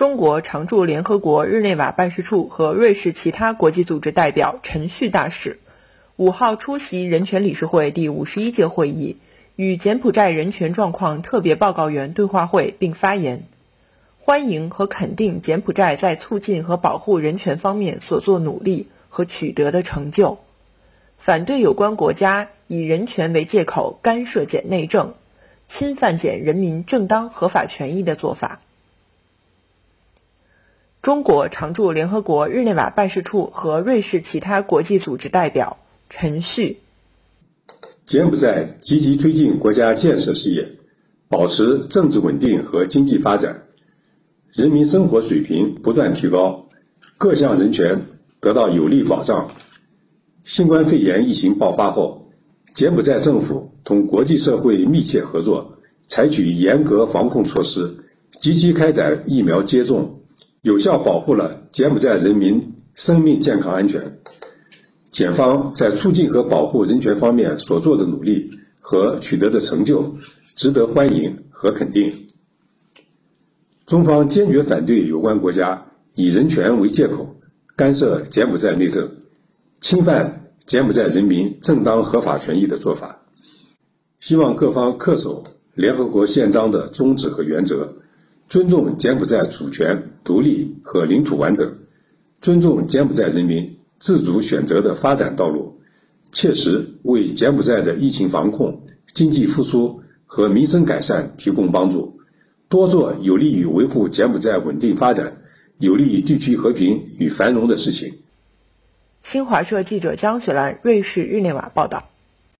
中国常驻联合国日内瓦办事处和瑞士其他国际组织代表陈旭大使。五号出席人权理事会第五十一届会议，与柬埔寨人权状况特别报告员对话会，并发言，欢迎和肯定柬埔寨在促进和保护人权方面所做努力和取得的成就，反对有关国家以人权为借口干涉柬内政，侵犯柬人民正当合法权益的做法。中国常驻联合国日内瓦办事处和瑞士其他国际组织代表陈旭：柬埔寨积极推进国家建设事业，保持政治稳定和经济发展，人民生活水平不断提高，各项人权得到有力保障。新冠肺炎疫情爆发后，柬埔寨政府同国际社会密切合作，采取严格防控措施，积极开展疫苗接种。有效保护了柬埔寨人民生命健康安全。检方在促进和保护人权方面所做的努力和取得的成就，值得欢迎和肯定。中方坚决反对有关国家以人权为借口干涉柬埔寨内政、侵犯柬埔寨人民正当合法权益的做法。希望各方恪守联合国宪章的宗旨和原则。尊重柬埔寨主权、独立和领土完整，尊重柬埔寨人民自主选择的发展道路，切实为柬埔寨的疫情防控、经济复苏和民生改善提供帮助，多做有利于维护柬埔寨稳定发展、有利于地区和平与繁荣的事情。新华社记者江雪兰，瑞士日内瓦报道。